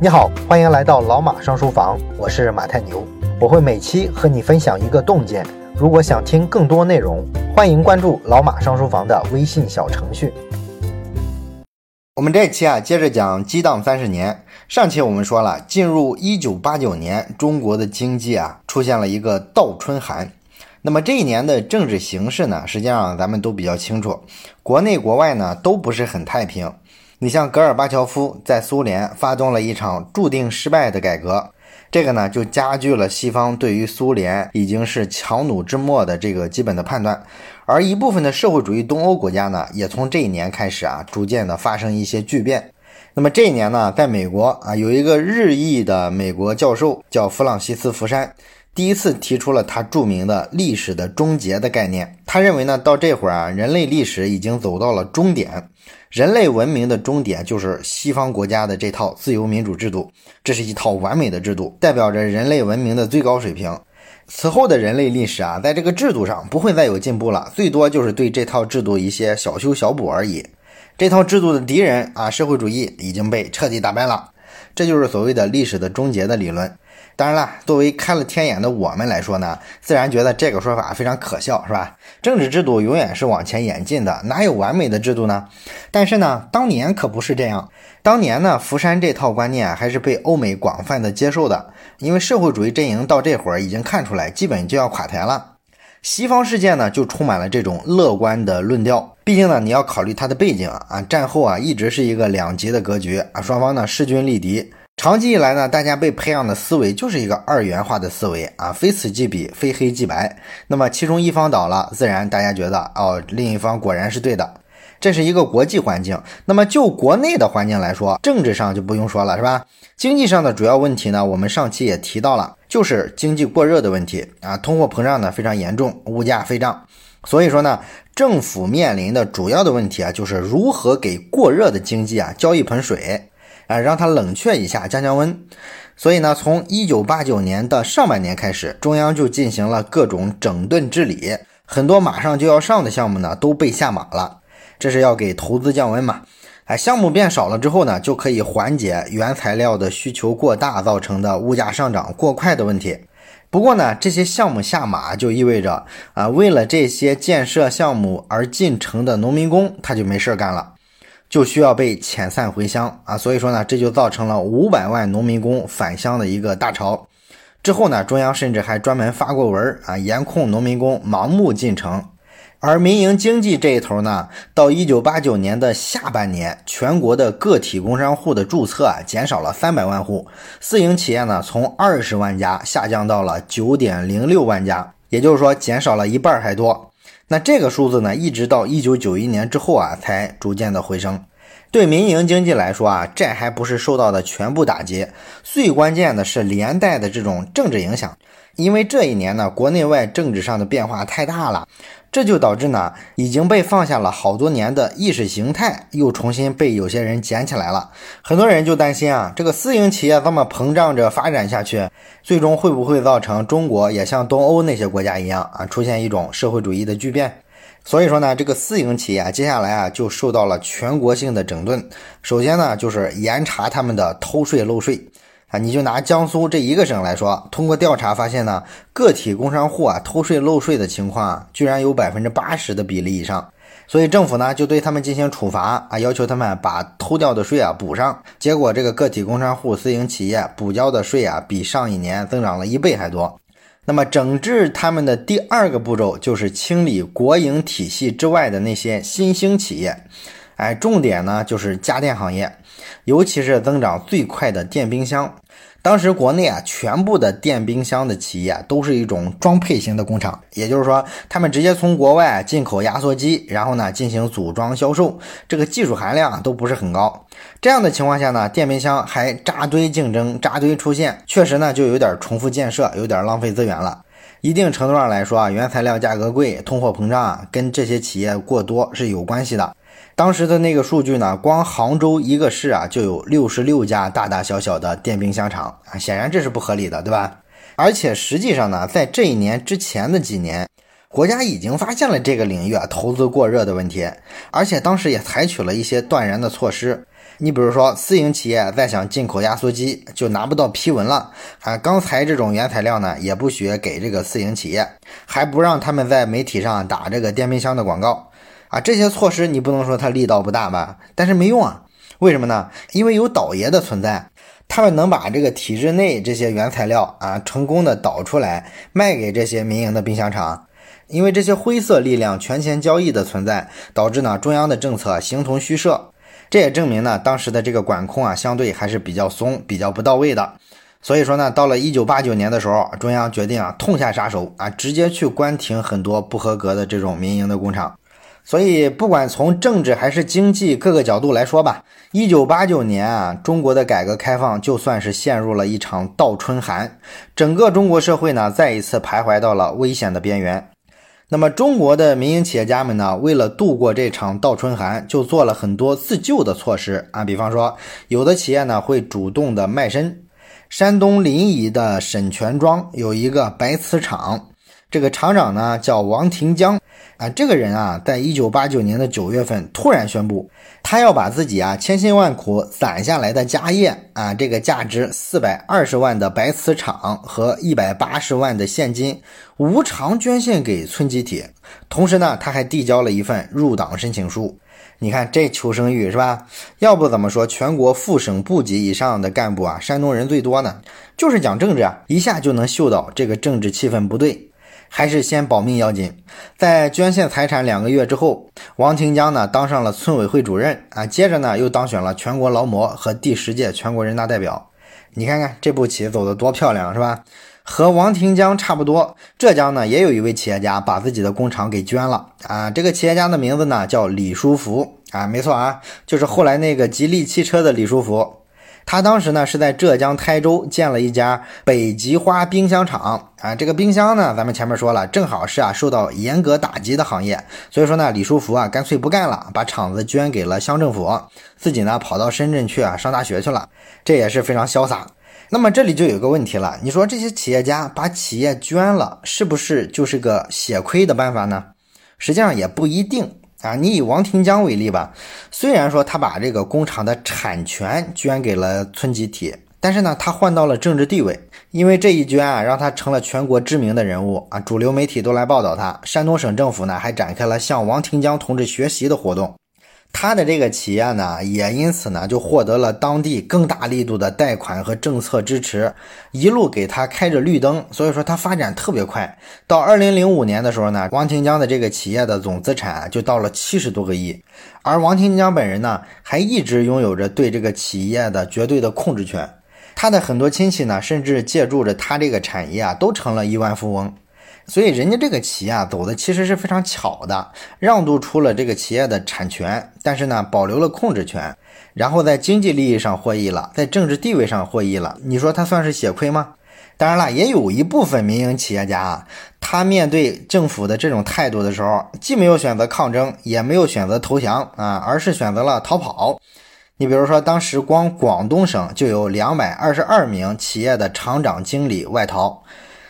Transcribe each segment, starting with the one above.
你好，欢迎来到老马上书房，我是马太牛，我会每期和你分享一个洞见。如果想听更多内容，欢迎关注老马上书房的微信小程序。我们这期啊，接着讲激荡三十年。上期我们说了，进入一九八九年，中国的经济啊出现了一个倒春寒。那么这一年的政治形势呢，实际上咱们都比较清楚，国内国外呢都不是很太平。你像戈尔巴乔夫在苏联发动了一场注定失败的改革，这个呢就加剧了西方对于苏联已经是强弩之末的这个基本的判断。而一部分的社会主义东欧国家呢，也从这一年开始啊，逐渐的发生一些巨变。那么这一年呢，在美国啊，有一个日裔的美国教授叫弗朗西斯·福山，第一次提出了他著名的历史的终结的概念。他认为呢，到这会儿啊，人类历史已经走到了终点。人类文明的终点就是西方国家的这套自由民主制度，这是一套完美的制度，代表着人类文明的最高水平。此后的人类历史啊，在这个制度上不会再有进步了，最多就是对这套制度一些小修小补而已。这套制度的敌人啊，社会主义已经被彻底打败了，这就是所谓的历史的终结的理论。当然了，作为开了天眼的我们来说呢，自然觉得这个说法非常可笑，是吧？政治制度永远是往前演进的，哪有完美的制度呢？但是呢，当年可不是这样。当年呢，福山这套观念还是被欧美广泛的接受的，因为社会主义阵营到这会儿已经看出来，基本就要垮台了。西方世界呢，就充满了这种乐观的论调。毕竟呢，你要考虑它的背景啊，战后啊，一直是一个两极的格局啊，双方呢势均力敌。长期以来呢，大家被培养的思维就是一个二元化的思维啊，非此即彼，非黑即白。那么其中一方倒了，自然大家觉得哦，另一方果然是对的。这是一个国际环境。那么就国内的环境来说，政治上就不用说了，是吧？经济上的主要问题呢，我们上期也提到了，就是经济过热的问题啊，通货膨胀呢非常严重，物价飞涨。所以说呢，政府面临的主要的问题啊，就是如何给过热的经济啊浇一盆水。啊，让它冷却一下，降降温。所以呢，从一九八九年的上半年开始，中央就进行了各种整顿治理，很多马上就要上的项目呢都被下马了。这是要给投资降温嘛？哎，项目变少了之后呢，就可以缓解原材料的需求过大造成的物价上涨过快的问题。不过呢，这些项目下马就意味着啊，为了这些建设项目而进城的农民工他就没事干了。就需要被遣散回乡啊，所以说呢，这就造成了五百万农民工返乡的一个大潮。之后呢，中央甚至还专门发过文啊，严控农民工盲目进城。而民营经济这一头呢，到一九八九年的下半年，全国的个体工商户的注册啊，减少了三百万户，私营企业呢，从二十万家下降到了九点零六万家，也就是说，减少了一半还多。那这个数字呢，一直到一九九一年之后啊，才逐渐的回升。对民营经济来说啊，债还不是受到的全部打击，最关键的是连带的这种政治影响。因为这一年呢，国内外政治上的变化太大了。这就导致呢，已经被放下了好多年的意识形态又重新被有些人捡起来了。很多人就担心啊，这个私营企业这么膨胀着发展下去，最终会不会造成中国也像东欧那些国家一样啊，出现一种社会主义的巨变？所以说呢，这个私营企业接下来啊，就受到了全国性的整顿。首先呢，就是严查他们的偷税漏税。啊，你就拿江苏这一个省来说，通过调查发现呢，个体工商户啊偷税漏税的情况啊居然有百分之八十的比例以上，所以政府呢就对他们进行处罚啊，要求他们把偷掉的税啊补上。结果这个个体工商户、私营企业补交的税啊，比上一年增长了一倍还多。那么整治他们的第二个步骤就是清理国营体系之外的那些新兴企业，哎，重点呢就是家电行业。尤其是增长最快的电冰箱，当时国内啊，全部的电冰箱的企业都是一种装配型的工厂，也就是说，他们直接从国外进口压缩机，然后呢进行组装销售，这个技术含量都不是很高。这样的情况下呢，电冰箱还扎堆竞争，扎堆出现，确实呢就有点重复建设，有点浪费资源了。一定程度上来说啊，原材料价格贵，通货膨胀啊跟这些企业过多是有关系的。当时的那个数据呢，光杭州一个市啊，就有六十六家大大小小的电冰箱厂啊，显然这是不合理的，对吧？而且实际上呢，在这一年之前的几年，国家已经发现了这个领域啊投资过热的问题，而且当时也采取了一些断然的措施。你比如说，私营企业再想进口压缩机，就拿不到批文了啊。钢材这种原材料呢，也不许给这个私营企业，还不让他们在媒体上打这个电冰箱的广告啊。这些措施你不能说它力道不大吧？但是没用啊。为什么呢？因为有倒爷的存在，他们能把这个体制内这些原材料啊，成功的倒出来卖给这些民营的冰箱厂。因为这些灰色力量权钱交易的存在，导致呢中央的政策形同虚设。这也证明呢，当时的这个管控啊，相对还是比较松、比较不到位的。所以说呢，到了一九八九年的时候，中央决定啊，痛下杀手啊，直接去关停很多不合格的这种民营的工厂。所以，不管从政治还是经济各个角度来说吧，一九八九年啊，中国的改革开放就算是陷入了一场倒春寒，整个中国社会呢，再一次徘徊到了危险的边缘。那么，中国的民营企业家们呢，为了度过这场倒春寒，就做了很多自救的措施啊。比方说，有的企业呢会主动的卖身。山东临沂的沈泉庄有一个白瓷厂，这个厂长呢叫王廷江。啊，这个人啊，在一九八九年的九月份突然宣布，他要把自己啊千辛万苦攒下来的家业啊，这个价值四百二十万的白瓷厂和一百八十万的现金，无偿捐献给村集体。同时呢，他还递交了一份入党申请书。你看这求生欲是吧？要不怎么说全国副省部级以上的干部啊，山东人最多呢？就是讲政治啊，一下就能嗅到这个政治气氛不对。还是先保命要紧。在捐献财产两个月之后，王廷江呢当上了村委会主任啊，接着呢又当选了全国劳模和第十届全国人大代表。你看看这步棋走得多漂亮，是吧？和王廷江差不多，浙江呢也有一位企业家把自己的工厂给捐了啊。这个企业家的名字呢叫李书福啊，没错啊，就是后来那个吉利汽车的李书福。他当时呢是在浙江台州建了一家北极花冰箱厂啊，这个冰箱呢，咱们前面说了，正好是啊受到严格打击的行业，所以说呢，李书福啊干脆不干了，把厂子捐给了乡政府，自己呢跑到深圳去啊上大学去了，这也是非常潇洒。那么这里就有个问题了，你说这些企业家把企业捐了，是不是就是个血亏的办法呢？实际上也不一定。啊，你以王廷江为例吧，虽然说他把这个工厂的产权捐给了村集体，但是呢，他换到了政治地位，因为这一捐啊，让他成了全国知名的人物啊，主流媒体都来报道他，山东省政府呢还展开了向王廷江同志学习的活动。他的这个企业呢，也因此呢，就获得了当地更大力度的贷款和政策支持，一路给他开着绿灯，所以说他发展特别快。到二零零五年的时候呢，王廷江的这个企业的总资产就到了七十多个亿，而王廷江本人呢，还一直拥有着对这个企业的绝对的控制权。他的很多亲戚呢，甚至借助着他这个产业啊，都成了亿万富翁。所以人家这个企业啊，走的其实是非常巧的，让渡出了这个企业的产权，但是呢，保留了控制权，然后在经济利益上获益了，在政治地位上获益了。你说他算是血亏吗？当然了，也有一部分民营企业家啊，他面对政府的这种态度的时候，既没有选择抗争，也没有选择投降啊，而是选择了逃跑。你比如说，当时光广东省就有两百二十二名企业的厂长、经理外逃。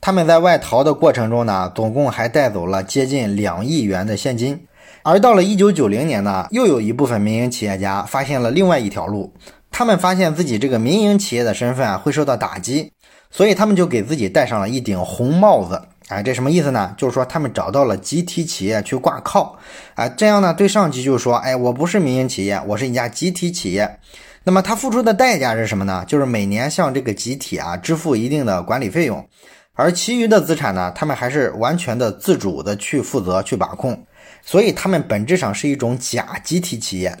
他们在外逃的过程中呢，总共还带走了接近两亿元的现金。而到了一九九零年呢，又有一部分民营企业家发现了另外一条路，他们发现自己这个民营企业的身份啊会受到打击，所以他们就给自己戴上了一顶红帽子。哎，这什么意思呢？就是说他们找到了集体企业去挂靠，啊，这样呢对上级就说，哎，我不是民营企业，我是一家集体企业。那么他付出的代价是什么呢？就是每年向这个集体啊支付一定的管理费用。而其余的资产呢，他们还是完全的自主的去负责去把控，所以他们本质上是一种假集体企业。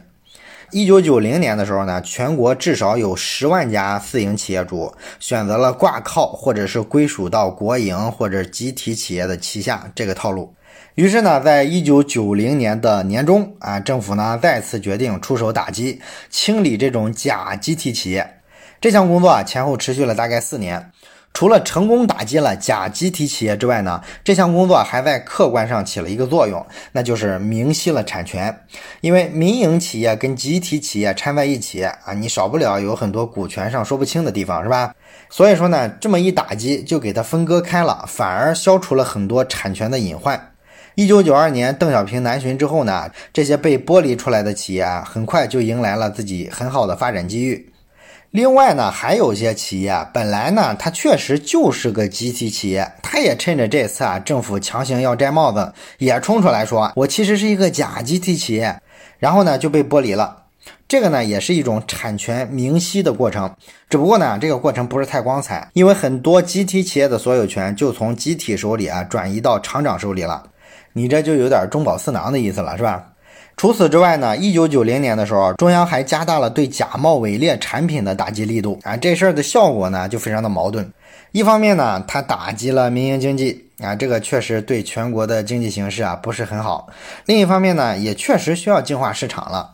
一九九零年的时候呢，全国至少有十万家私营企业主选择了挂靠或者是归属到国营或者集体企业的旗下这个套路。于是呢，在一九九零年的年中啊，政府呢再次决定出手打击清理这种假集体企业。这项工作啊，前后持续了大概四年。除了成功打击了假集体企业之外呢，这项工作还在客观上起了一个作用，那就是明晰了产权。因为民营企业跟集体企业掺在一起啊，你少不了有很多股权上说不清的地方，是吧？所以说呢，这么一打击就给它分割开了，反而消除了很多产权的隐患。一九九二年邓小平南巡之后呢，这些被剥离出来的企业啊，很快就迎来了自己很好的发展机遇。另外呢，还有些企业本来呢，它确实就是个集体企业，它也趁着这次啊，政府强行要摘帽子，也冲出来说，我其实是一个假集体企业，然后呢就被剥离了。这个呢，也是一种产权明晰的过程，只不过呢，这个过程不是太光彩，因为很多集体企业的所有权就从集体手里啊转移到厂长手里了，你这就有点中饱私囊的意思了，是吧？除此之外呢，一九九零年的时候，中央还加大了对假冒伪劣产品的打击力度。啊，这事儿的效果呢就非常的矛盾，一方面呢，它打击了民营经济啊，这个确实对全国的经济形势啊不是很好，另一方面呢，也确实需要净化市场了。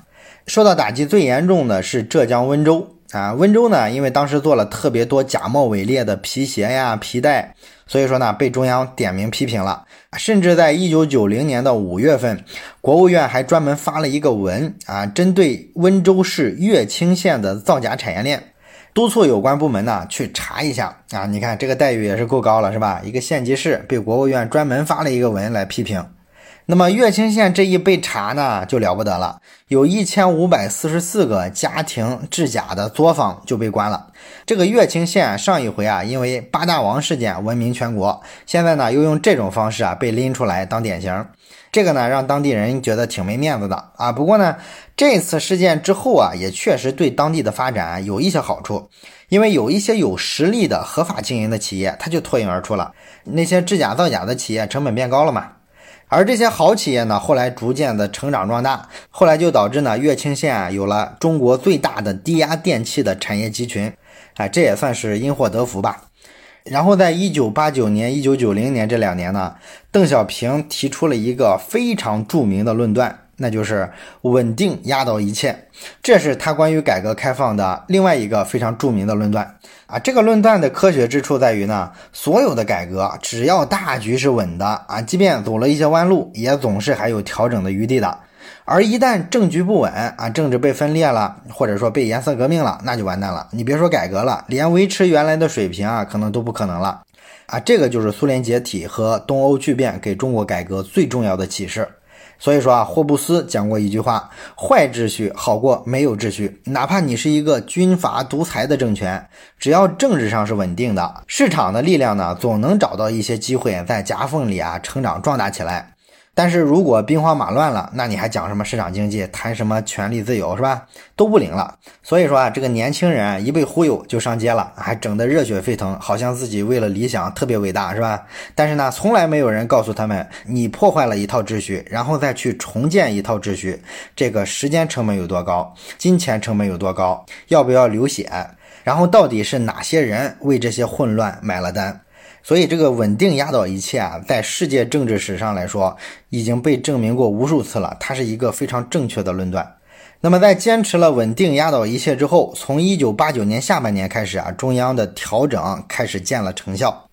受到打击最严重的是浙江温州。啊，温州呢，因为当时做了特别多假冒伪劣的皮鞋呀、皮带，所以说呢，被中央点名批评了。甚至在一九九零年的五月份，国务院还专门发了一个文啊，针对温州市乐清县的造假产业链，督促有关部门呢去查一下啊。你看这个待遇也是够高了，是吧？一个县级市被国务院专门发了一个文来批评。那么乐清县这一被查呢，就了不得了，有一千五百四十四个家庭制假的作坊就被关了。这个乐清县上一回啊，因为八大王事件闻名全国，现在呢又用这种方式啊被拎出来当典型，这个呢让当地人觉得挺没面子的啊。不过呢，这次事件之后啊，也确实对当地的发展有一些好处，因为有一些有实力的合法经营的企业，它就脱颖而出了。那些制假造假的企业成本变高了嘛。而这些好企业呢，后来逐渐的成长壮大，后来就导致呢，乐清县啊有了中国最大的低压电器的产业集群，啊，这也算是因祸得福吧。然后在一九八九年、一九九零年这两年呢，邓小平提出了一个非常著名的论断。那就是稳定压倒一切，这是他关于改革开放的另外一个非常著名的论断啊。这个论断的科学之处在于呢，所有的改革只要大局是稳的啊，即便走了一些弯路，也总是还有调整的余地的。而一旦政局不稳啊，政治被分裂了，或者说被颜色革命了，那就完蛋了。你别说改革了，连维持原来的水平啊，可能都不可能了啊。这个就是苏联解体和东欧巨变给中国改革最重要的启示。所以说啊，霍布斯讲过一句话：坏秩序好过没有秩序。哪怕你是一个军阀独裁的政权，只要政治上是稳定的，市场的力量呢，总能找到一些机会在夹缝里啊成长壮大起来。但是如果兵荒马乱了，那你还讲什么市场经济，谈什么权力自由是吧？都不灵了。所以说啊，这个年轻人一被忽悠就上街了，还整得热血沸腾，好像自己为了理想特别伟大是吧？但是呢，从来没有人告诉他们，你破坏了一套秩序，然后再去重建一套秩序，这个时间成本有多高，金钱成本有多高，要不要流血？然后到底是哪些人为这些混乱买了单？所以，这个稳定压倒一切啊，在世界政治史上来说，已经被证明过无数次了。它是一个非常正确的论断。那么，在坚持了稳定压倒一切之后，从一九八九年下半年开始啊，中央的调整开始见了成效。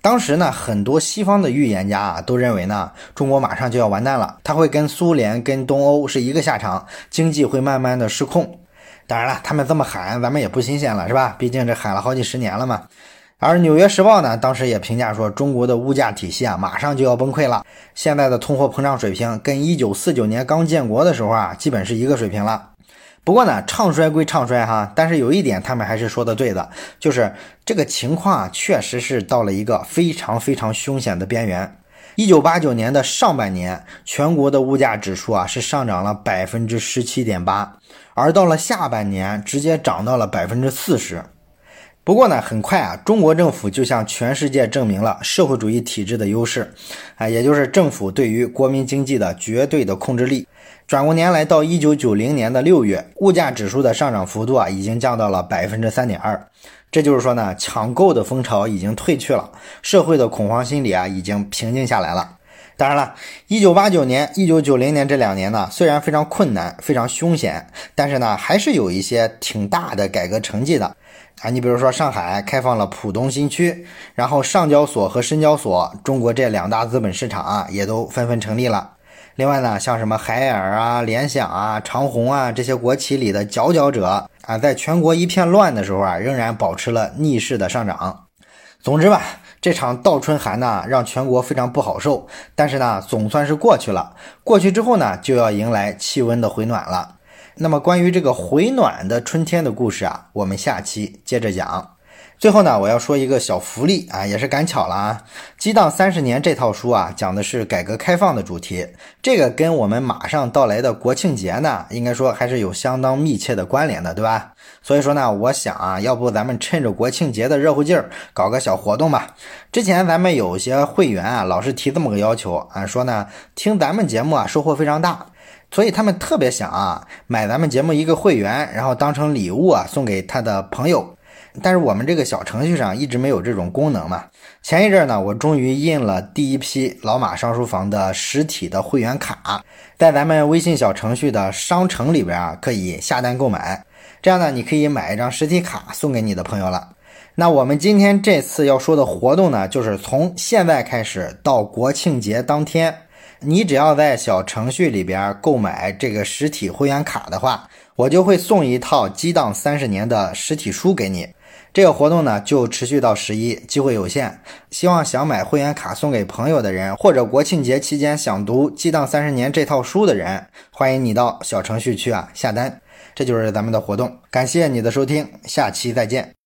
当时呢，很多西方的预言家啊，都认为呢，中国马上就要完蛋了，它会跟苏联、跟东欧是一个下场，经济会慢慢的失控。当然了，他们这么喊，咱们也不新鲜了，是吧？毕竟这喊了好几十年了嘛。而《纽约时报》呢，当时也评价说，中国的物价体系啊，马上就要崩溃了。现在的通货膨胀水平跟1949年刚建国的时候啊，基本是一个水平了。不过呢，唱衰归唱衰哈，但是有一点他们还是说的对的，就是这个情况啊，确实是到了一个非常非常凶险的边缘。1989年的上半年，全国的物价指数啊是上涨了百分之十七点八，而到了下半年，直接涨到了百分之四十。不过呢，很快啊，中国政府就向全世界证明了社会主义体制的优势，啊，也就是政府对于国民经济的绝对的控制力。转过年来到一九九零年的六月，物价指数的上涨幅度啊，已经降到了百分之三点二。这就是说呢，抢购的风潮已经退去了，社会的恐慌心理啊，已经平静下来了。当然了，一九八九年、一九九零年这两年呢，虽然非常困难、非常凶险，但是呢，还是有一些挺大的改革成绩的。啊，你比如说上海开放了浦东新区，然后上交所和深交所，中国这两大资本市场啊，也都纷纷成立了。另外呢，像什么海尔啊、联想啊、长虹啊这些国企里的佼佼者啊，在全国一片乱的时候啊，仍然保持了逆势的上涨。总之吧，这场倒春寒呢，让全国非常不好受。但是呢，总算是过去了。过去之后呢，就要迎来气温的回暖了。那么关于这个回暖的春天的故事啊，我们下期接着讲。最后呢，我要说一个小福利啊，也是赶巧了啊！《激荡三十年》这套书啊，讲的是改革开放的主题，这个跟我们马上到来的国庆节呢，应该说还是有相当密切的关联的，对吧？所以说呢，我想啊，要不咱们趁着国庆节的热乎劲儿，搞个小活动吧。之前咱们有些会员啊，老是提这么个要求啊，说呢，听咱们节目啊，收获非常大，所以他们特别想啊，买咱们节目一个会员，然后当成礼物啊，送给他的朋友。但是我们这个小程序上一直没有这种功能嘛。前一阵呢，我终于印了第一批老马上书房的实体的会员卡，在咱们微信小程序的商城里边啊，可以下单购买。这样呢，你可以买一张实体卡送给你的朋友了。那我们今天这次要说的活动呢，就是从现在开始到国庆节当天，你只要在小程序里边购买这个实体会员卡的话，我就会送一套《激荡三十年》的实体书给你。这个活动呢，就持续到十一，机会有限。希望想买会员卡送给朋友的人，或者国庆节期间想读《激荡三十年》这套书的人，欢迎你到小程序去啊下单。这就是咱们的活动，感谢你的收听，下期再见。